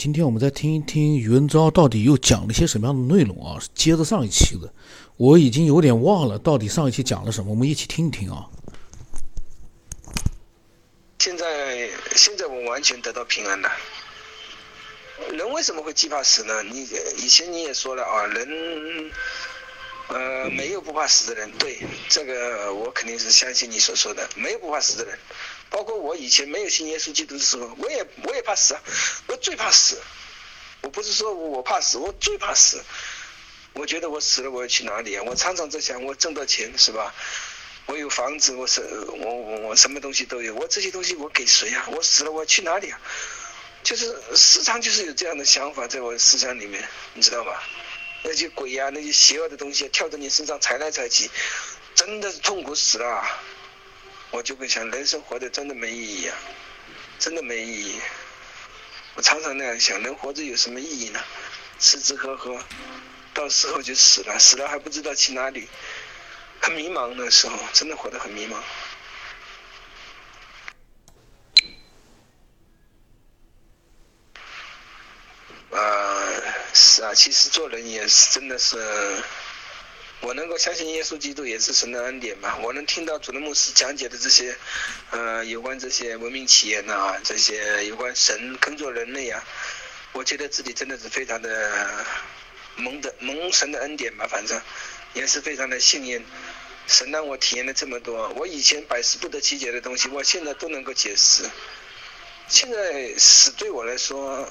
今天我们再听一听余文昭到底又讲了些什么样的内容啊？接着上一期的，我已经有点忘了到底上一期讲了什么，我们一起听一听啊。现在，现在我完全得到平安了。人为什么会惧怕死呢？你以前你也说了啊，人，呃，没有不怕死的人。对，这个我肯定是相信你所说的，没有不怕死的人。包括我以前没有信耶稣基督的时候，我也我也怕死啊，我最怕死。我不是说我怕死，我最怕死。我觉得我死了我要去哪里啊？我常常在想，我挣到钱是吧？我有房子，我是我我我什么东西都有，我这些东西我给谁啊？我死了我要去哪里啊？就是时常就是有这样的想法在我思想里面，你知道吧？那些鬼呀，那些邪恶的东西跳到你身上踩来踩去，真的是痛苦死了。我就会想，人生活的真的没意义啊，真的没意义。我常常那样想，人活着有什么意义呢？吃吃喝喝，到时候就死了，死了还不知道去哪里，很迷茫。的时候真的活得很迷茫。啊，是啊，其实做人也是真的是。我能够相信耶稣基督也是神的恩典嘛？我能听到主的牧师讲解的这些，呃，有关这些文明企业呐，这些有关神耕作人类啊，我觉得自己真的是非常的蒙的蒙神的恩典吧，反正也是非常的幸运。神让我体验了这么多，我以前百思不得其解的东西，我现在都能够解释。现在死对我来说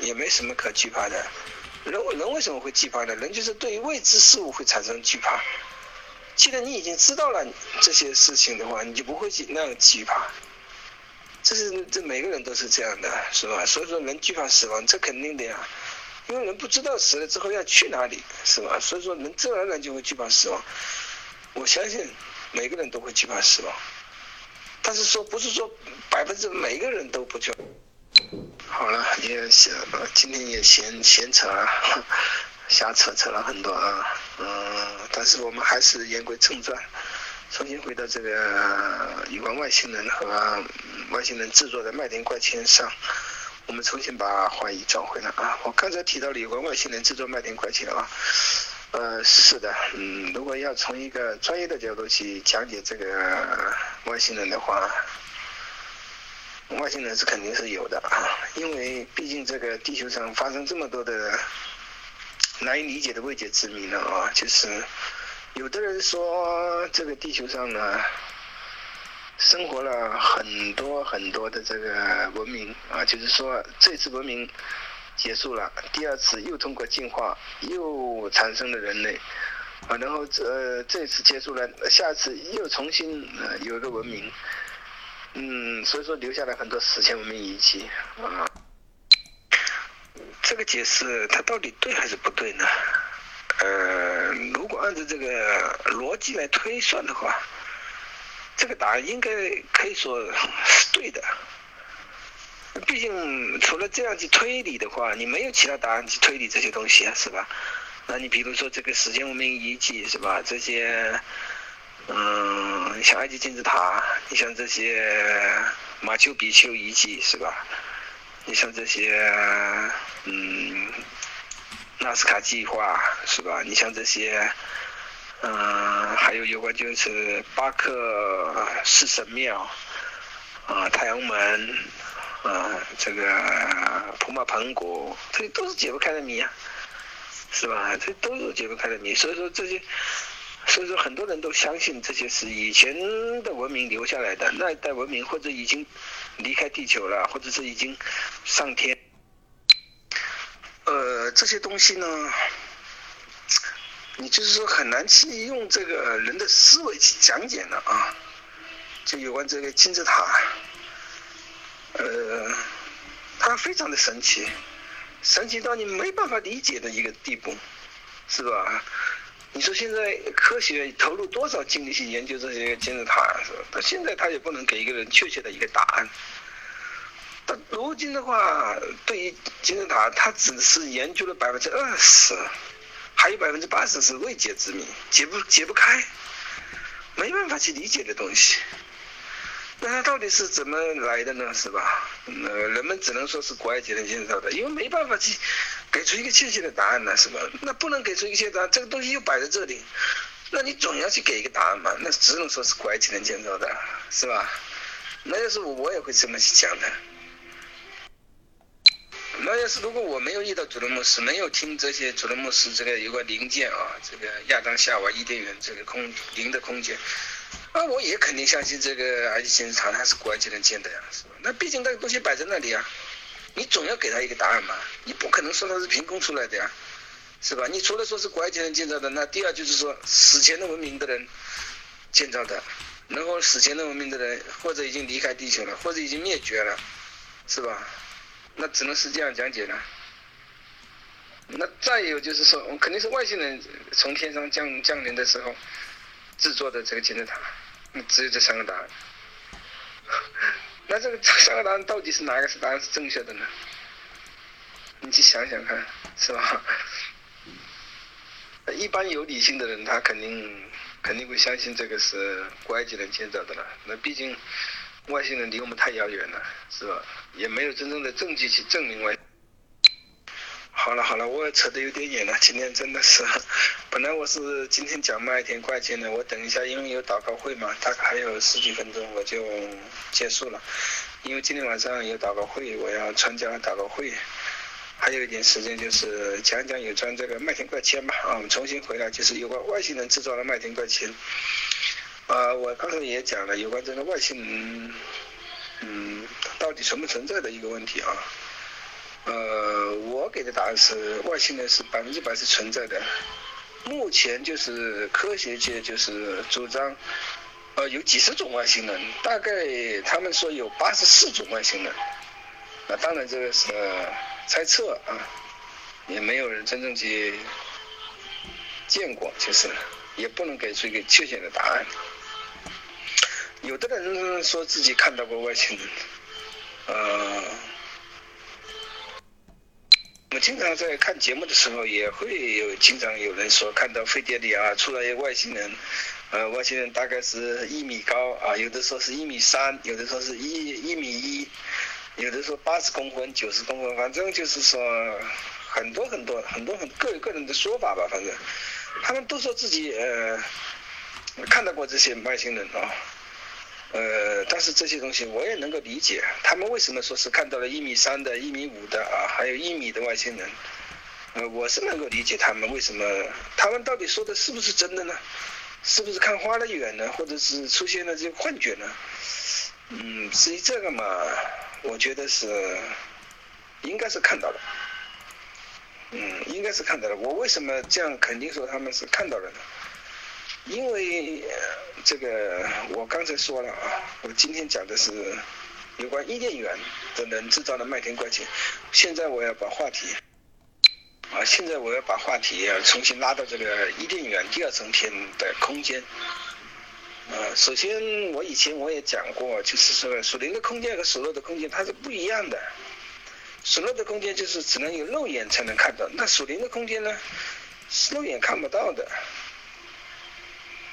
也没什么可惧怕的。人人为什么会惧怕呢？人就是对于未知事物会产生惧怕。既然你已经知道了这些事情的话，你就不会去那样惧怕。这是这每个人都是这样的，是吧？所以说人惧怕死亡，这肯定的呀。因为人不知道死了之后要去哪里，是吧？所以说人自然而然就会惧怕死亡。我相信每个人都会惧怕死亡，但是说不是说百分之每个人都不惧怕。好了，也闲，今天也闲闲扯了，瞎扯扯了很多啊，嗯，但是我们还是言归正传，重新回到这个有关外星人和外星人制作的麦田怪圈上，我们重新把话题转回来啊。我刚才提到了有关外星人制作麦田怪圈啊，呃，是的，嗯，如果要从一个专业的角度去讲解这个外星人的话。外星人是肯定是有的啊，因为毕竟这个地球上发生这么多的难以理解的未解之谜了啊，就是有的人说这个地球上呢生活了很多很多的这个文明啊，就是说这次文明结束了，第二次又通过进化又产生了人类啊，然后这这次结束了，下次又重新有一个文明。嗯，所以说留下来很多史前文明遗迹啊。这个解释它到底对还是不对呢？呃，如果按照这个逻辑来推算的话，这个答案应该可以说是对的。毕竟除了这样去推理的话，你没有其他答案去推理这些东西啊，是吧？那你比如说这个史前文明遗迹是吧？这些。嗯，你像埃及金字塔，你像这些马丘比丘遗迹是吧？你像这些，嗯，纳斯卡计划是吧？你像这些，嗯，还有有关就是巴克式神庙，啊，太阳门，啊，这个普马盆谷，这都是解不开的谜啊，是吧？这都是解不开的谜，所以说这些。所以说，很多人都相信这些是以前的文明留下来的那一代文明，或者已经离开地球了，或者是已经上天。呃，这些东西呢，你就是说很难去用这个人的思维去讲解的啊。就有关这个金字塔，呃，它非常的神奇，神奇到你没办法理解的一个地步，是吧？你说现在科学投入多少精力去研究这些金字塔？是吧？到现在他也不能给一个人确切的一个答案。但如今的话，对于金字塔，他只是研究了百分之二十，还有百分之八十是未解之谜，解不解不开，没办法去理解的东西。那它到底是怎么来的呢？是吧？呃，人们只能说是古埃及人建造的，因为没办法去给出一个确切的答案呢，是吧？那不能给出一个确切答案，这个东西又摆在这里，那你总要去给一个答案嘛？那只能说是古埃及人建造的，是吧？那要是我，我也会这么去讲的。那要是如果我没有遇到主任牧师，没有听这些主任牧师这个有个零件啊，这个亚当夏娃伊甸园这个空零的空间，那我也肯定相信这个埃及金字塔它是古埃及人建的呀，是吧？那毕竟那个东西摆在那里啊，你总要给他一个答案嘛，你不可能说它是凭空出来的呀，是吧？你除了说是古埃及人建造的，那第二就是说史前的文明的人建造的，然后史前的文明的人或者已经离开地球了，或者已经灭绝了，是吧？那只能是这样讲解了。那再有就是说，肯定是外星人从天上降降临的时候制作的这个金字塔，那只有这三个答案。那这个这三个答案到底是哪个是答案是正确的呢？你去想想看，是吧？一般有理性的人，他肯定肯定会相信这个是古埃及人建造的了。那毕竟。外星人离我们太遥远了，是吧？也没有真正的证据去证明外。好了好了，我也扯得有点远了，今天真的是，本来我是今天讲麦田怪圈的，我等一下因为有祷告会嘛，大概还有十几分钟我就结束了。因为今天晚上有祷告会，我要参加祷告会，还有一点时间就是讲讲有关这个麦田怪圈吧。啊，我们重新回来就是有关外星人制造的麦田怪圈。啊，我刚才也讲了有关这个外星人，嗯，到底存不存在的一个问题啊。呃，我给的答案是外星人是百分之百是存在的。目前就是科学界就是主张，呃，有几十种外星人，大概他们说有八十四种外星人。那当然这个是猜测啊，也没有人真正去见过，就是也不能给出一个确切的答案。有的人说自己看到过外星人，呃，我经常在看节目的时候，也会有经常有人说看到飞碟里啊出来一外星人，呃，外星人大概是一米高啊，有的说是一米三，有的说是一一米一，有的说八十公分、九十公分，反正就是说很多很多很多很各有各人的说法吧，反正他们都说自己呃看到过这些外星人啊。呃，但是这些东西我也能够理解，他们为什么说是看到了一米三的、一米五的啊，还有一米的外星人，呃，我是能够理解他们为什么，他们到底说的是不是真的呢？是不是看花了眼呢？或者是出现了这个幻觉呢？嗯，至于这个嘛，我觉得是应该是看到了，嗯，应该是看到了。我为什么这样肯定说他们是看到了呢？因为这个我刚才说了啊，我今天讲的是有关伊甸园的人制造的麦田怪圈。现在我要把话题啊，现在我要把话题要重新拉到这个伊甸园第二层天的空间。啊，首先我以前我也讲过，就是说属灵的空间和属肉的空间它是不一样的。属肉的空间就是只能有肉眼才能看到，那属灵的空间呢，是肉眼看不到的。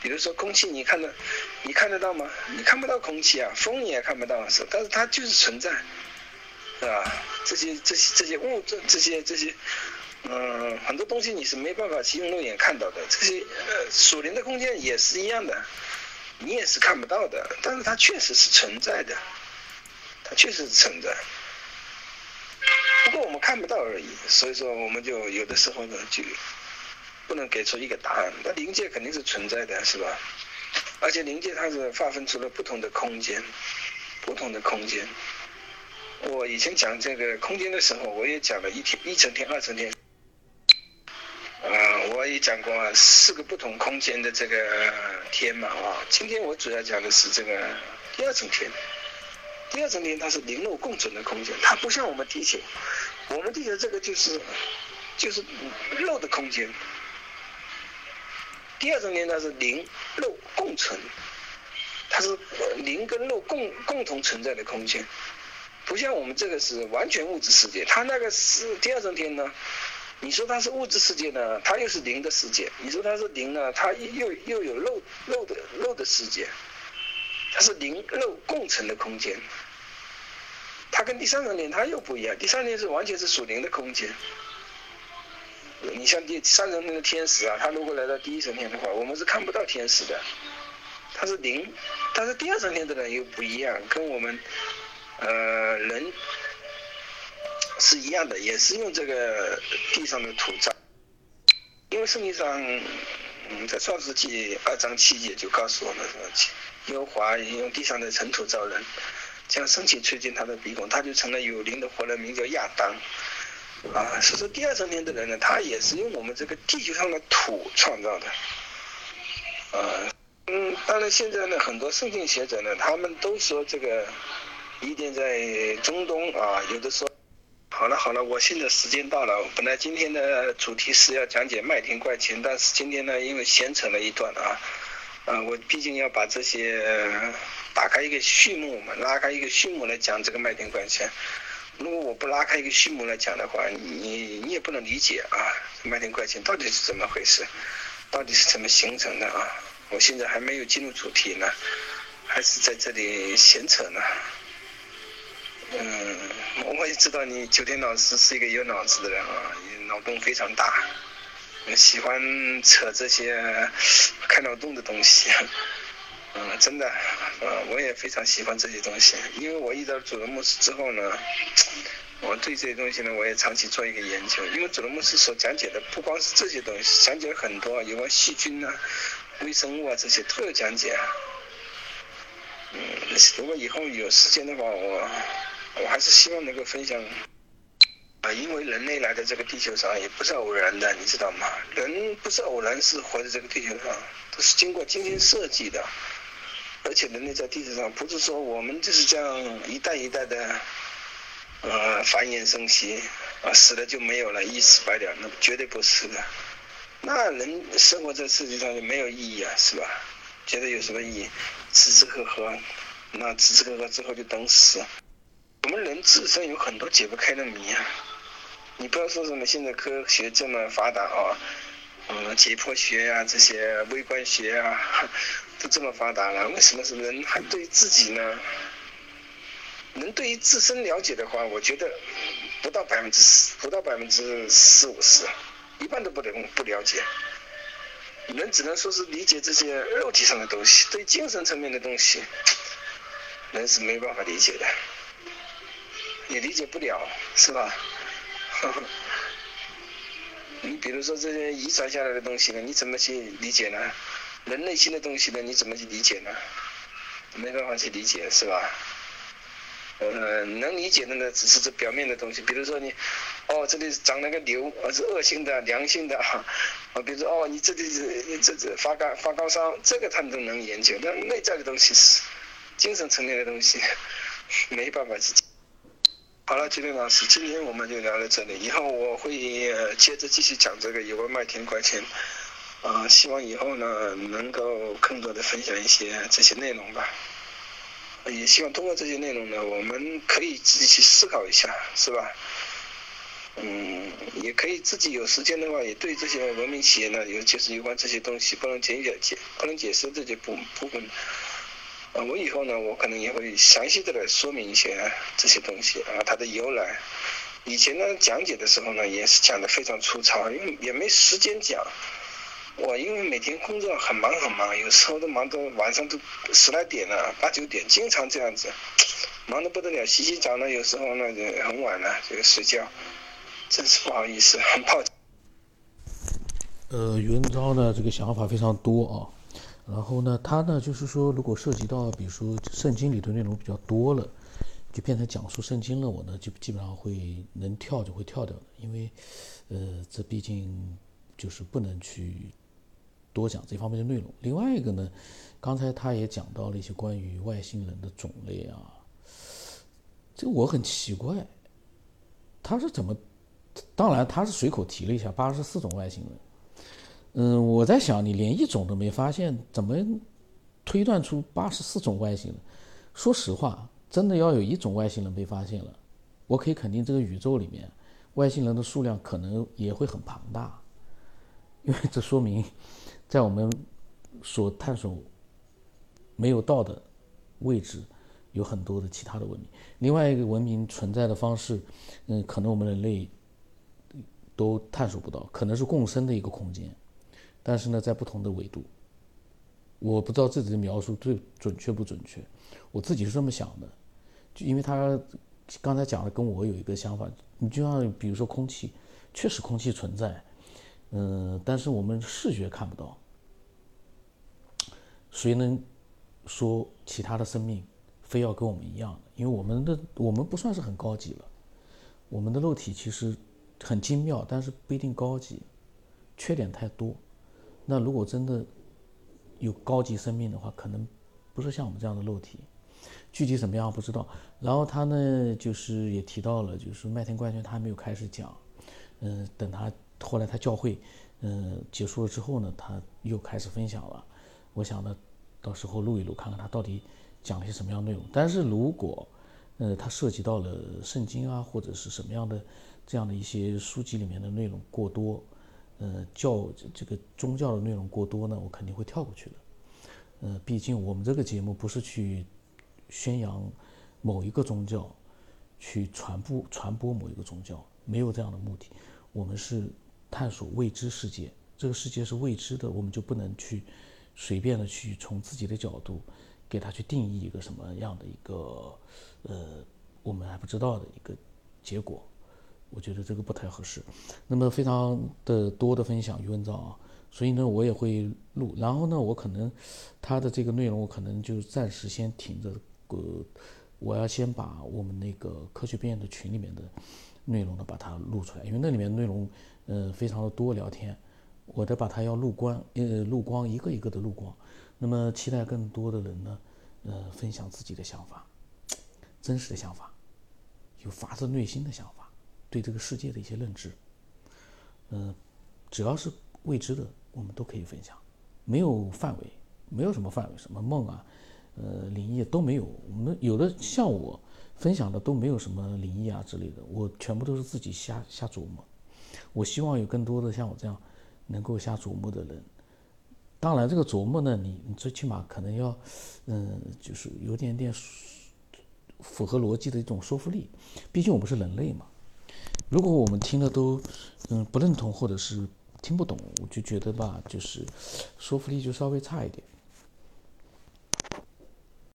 比如说空气，你看到，你看得到吗？你看不到空气啊，风你也看不到，是，但是它就是存在，是吧？这些这些这些物质，这些这些，嗯，很多东西你是没办法去用肉眼看到的。这些呃，属灵的空间也是一样的，你也是看不到的，但是它确实是存在的，它确实是存在，不过我们看不到而已。所以说，我们就有的时候呢，就。不能给出一个答案，那灵界肯定是存在的，是吧？而且灵界它是划分出了不同的空间，不同的空间。我以前讲这个空间的时候，我也讲了一天一层天、二层天，啊，我也讲过四个不同空间的这个天嘛，啊，今天我主要讲的是这个第二层天。第二层天它是灵肉共存的空间，它不像我们地球，我们地球这个就是就是肉的空间。第二层天它是灵肉共存，它是灵跟肉共共同存在的空间，不像我们这个是完全物质世界。它那个是第二层天呢，你说它是物质世界呢，它又是灵的世界；你说它是灵呢，它又又有肉肉的肉的世界。它是灵肉共存的空间。它跟第三层天它又不一样，第三层天是完全是属灵的空间。你像第三层天的天使啊，他如果来到第一层天的话，我们是看不到天使的，他是灵。但是第二层天的人又不一样，跟我们呃人是一样的，也是用这个地上的土造。因为圣经上，嗯，在创世纪二章七节就告诉我们说，耶和华用地上的尘土造人。将生气吹进他的鼻孔，他就成了有灵的活人，名叫亚当。啊，所以说第二层天的人呢，他也是用我们这个地球上的土创造的。呃，嗯，当然现在呢，很多圣经学者呢，他们都说这个一定在中东啊，有的说，好了好了，我现在时间到了，本来今天的主题是要讲解麦田怪圈，但是今天呢，因为闲扯了一段啊，啊，我毕竟要把这些。打开一个序幕嘛，拉开一个序幕来讲这个麦田怪圈。如果我不拉开一个序幕来讲的话，你你也不能理解啊，麦田怪钱到底是怎么回事，到底是怎么形成的啊？我现在还没有进入主题呢，还是在这里闲扯呢。嗯，我也知道你九天老师是一个有脑子的人啊，脑洞非常大，喜欢扯这些开脑洞的东西。嗯，真的，呃，我也非常喜欢这些东西，因为我遇到主任牧师之后呢，我对这些东西呢，我也长期做一个研究。因为主任牧师所讲解的不光是这些东西，讲解了很多有关细菌啊、微生物啊这些都有讲解。嗯，如果以后有时间的话，我我还是希望能够分享。啊，因为人类来到这个地球上也不是偶然的，你知道吗？人不是偶然是活在这个地球上，都是经过精心设计的。而且人类在地球上不是说我们就是这样一代一代的，呃，繁衍生息，啊，死了就没有了，一死百了，那绝对不是的。那人生活在世界上就没有意义啊，是吧？觉得有什么意义？吃吃喝喝，那吃吃喝喝之后就等死。我们人自身有很多解不开的谜啊！你不要说什么现在科学这么发达啊，嗯，解剖学呀，这些微观学啊。都这么发达了，为什么是人还对自己呢？人对于自身了解的话，我觉得不到百分之十，不到百分之四五十，一半都不能不了解。人只能说是理解这些肉体上的东西，对精神层面的东西，人是没办法理解的，也理解不了，是吧？你比如说这些遗传下来的东西呢，你怎么去理解呢？人内心的东西呢？你怎么去理解呢？没办法去理解，是吧？呃，能理解的呢，只是这表面的东西。比如说你，哦，这里长了个瘤，而是恶性的、良性的啊。啊，比如说哦，你这里是这这发高发高烧，这个他们都能研究。但内在的东西是精神层面的东西，没办法去。好了，金林老师，今天我们就聊到这里。以后我会接着继续讲这个有关麦田关钱。啊，希望以后呢能够更多的分享一些这些内容吧。也希望通过这些内容呢，我们可以自己去思考一下，是吧？嗯，也可以自己有时间的话，也对这些文明企业呢，尤其是有关这些东西不能解解解不能解释这些部部分。啊，我以后呢，我可能也会详细的来说明一些这些东西啊，它的由来。以前呢讲解的时候呢，也是讲的非常粗糙，因为也没时间讲。我因为每天工作很忙很忙，有时候都忙到晚上都十来点了，八九点，经常这样子，忙得不得了。洗洗澡呢，有时候呢就很晚了，就睡觉，真是不好意思，很抱歉。呃，袁昭呢，这个想法非常多啊，然后呢，他呢就是说，如果涉及到比如说圣经里的内容比较多了，就变成讲述圣经了，我呢就基本上会能跳就会跳掉的，因为呃，这毕竟就是不能去。多讲这方面的内容。另外一个呢，刚才他也讲到了一些关于外星人的种类啊，这我很奇怪，他是怎么？当然他是随口提了一下八十四种外星人。嗯，我在想，你连一种都没发现，怎么推断出八十四种外星人？说实话，真的要有一种外星人被发现了，我可以肯定这个宇宙里面外星人的数量可能也会很庞大，因为这说明。在我们所探索没有到的位置有很多的其他的文明。另外一个文明存在的方式，嗯，可能我们人类都探索不到，可能是共生的一个空间，但是呢，在不同的维度。我不知道自己的描述最准确不准确，我自己是这么想的，就因为他刚才讲的跟我有一个想法，你就像比如说空气，确实空气存在，嗯，但是我们视觉看不到。谁能说其他的生命非要跟我们一样的？因为我们的我们不算是很高级了，我们的肉体其实很精妙，但是不一定高级，缺点太多。那如果真的有高级生命的话，可能不是像我们这样的肉体，具体怎么样不知道。然后他呢，就是也提到了，就是麦田怪圈他还没有开始讲，嗯，等他后来他教会嗯结束了之后呢，他又开始分享了。我想呢，到时候录一录，看看他到底讲了些什么样的内容。但是如果，呃，他涉及到了圣经啊，或者是什么样的这样的一些书籍里面的内容过多，呃，教这个宗教的内容过多呢，我肯定会跳过去的。呃，毕竟我们这个节目不是去宣扬某一个宗教，去传播传播某一个宗教，没有这样的目的。我们是探索未知世界，这个世界是未知的，我们就不能去。随便的去从自己的角度，给他去定义一个什么样的一个，呃，我们还不知道的一个结果，我觉得这个不太合适。那么非常的多的分享余文章啊，所以呢我也会录，然后呢我可能他的这个内容我可能就暂时先停着，呃，我要先把我们那个科学边缘的群里面的内容呢把它录出来，因为那里面内容呃非常的多聊天。我得把它要录光，呃，录光一个一个的录光。那么期待更多的人呢，呃，分享自己的想法，真实的想法，有发自内心的想法，对这个世界的一些认知。嗯，只要是未知的，我们都可以分享，没有范围，没有什么范围，什么梦啊，呃，灵异都没有。我们有的像我分享的都没有什么灵异啊之类的，我全部都是自己瞎瞎琢磨。我希望有更多的像我这样。能够下琢磨的人，当然这个琢磨呢，你你最起码可能要，嗯，就是有点点符合逻辑的一种说服力。毕竟我们是人类嘛。如果我们听的都嗯不认同或者是听不懂，我就觉得吧，就是说服力就稍微差一点。